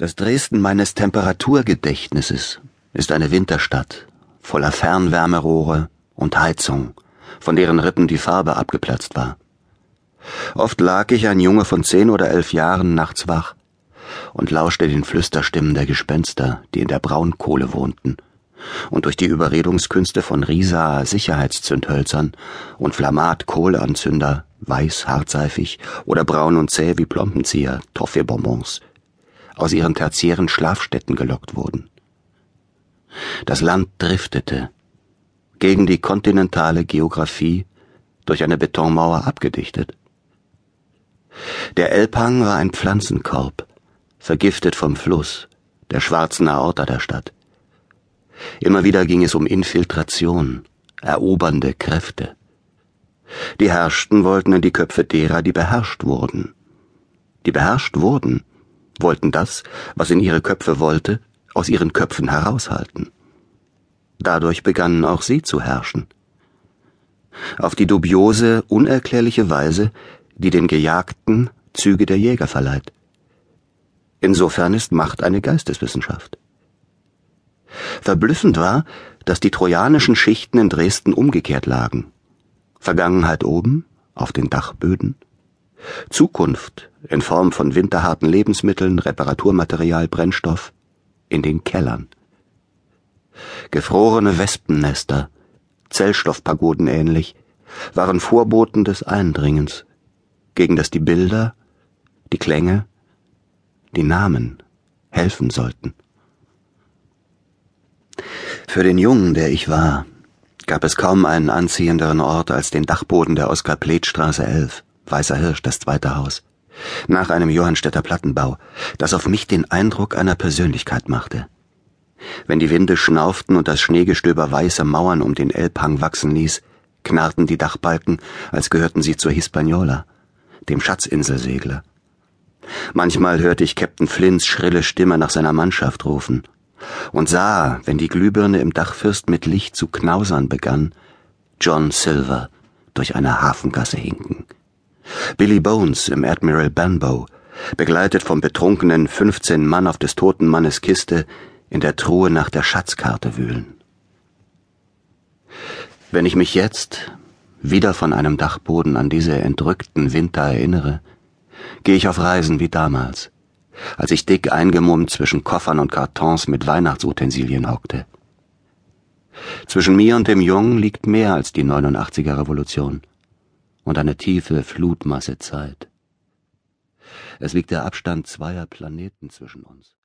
Das Dresden meines Temperaturgedächtnisses ist eine Winterstadt voller Fernwärmerohre und Heizung, von deren Rippen die Farbe abgeplatzt war. Oft lag ich, ein Junge von zehn oder elf Jahren, nachts wach und lauschte den Flüsterstimmen der Gespenster, die in der Braunkohle wohnten und durch die Überredungskünste von Risa Sicherheitszündhölzern und Flammat Kohleanzünder, weiß hartseifig oder braun und zäh wie Plompenzieher, Toffeebonbons aus ihren tertiären Schlafstätten gelockt wurden. Das Land driftete, gegen die kontinentale Geographie durch eine Betonmauer abgedichtet. Der Elbhang war ein Pflanzenkorb, vergiftet vom Fluss, der schwarzen Aorta der Stadt. Immer wieder ging es um Infiltration, erobernde Kräfte. Die Herrschten wollten in die Köpfe derer, die beherrscht wurden. Die beherrscht wurden, wollten das, was in ihre Köpfe wollte, aus ihren Köpfen heraushalten. Dadurch begannen auch sie zu herrschen. Auf die dubiose, unerklärliche Weise, die den Gejagten Züge der Jäger verleiht. Insofern ist Macht eine Geisteswissenschaft. Verblüffend war, dass die trojanischen Schichten in Dresden umgekehrt lagen. Vergangenheit oben, auf den Dachböden, Zukunft in Form von winterharten Lebensmitteln, Reparaturmaterial, Brennstoff in den Kellern. Gefrorene Wespennester, Zellstoffpagoden ähnlich, waren Vorboten des Eindringens, gegen das die Bilder, die Klänge, die Namen helfen sollten. Für den Jungen, der ich war, gab es kaum einen anziehenderen Ort als den Dachboden der Oskar-Pleth-Straße 11. Weißer Hirsch, das zweite Haus, nach einem Johannstädter Plattenbau, das auf mich den Eindruck einer Persönlichkeit machte. Wenn die Winde schnauften und das Schneegestöber weiße Mauern um den Elbhang wachsen ließ, knarrten die Dachbalken, als gehörten sie zur Hispaniola, dem Schatzinselsegler. Manchmal hörte ich Captain Flints schrille Stimme nach seiner Mannschaft rufen und sah, wenn die Glühbirne im Dachfürst mit Licht zu knausern begann, John Silver durch eine Hafengasse hinken. Billy Bones im Admiral Benbow, begleitet vom betrunkenen 15 Mann auf des toten Mannes Kiste, in der Truhe nach der Schatzkarte wühlen. Wenn ich mich jetzt wieder von einem Dachboden an diese entrückten Winter erinnere, gehe ich auf Reisen wie damals, als ich dick eingemummt zwischen Koffern und Kartons mit Weihnachtsutensilien hockte. Zwischen mir und dem Jungen liegt mehr als die 89er Revolution und eine tiefe Flutmasse Zeit. Es liegt der Abstand zweier Planeten zwischen uns.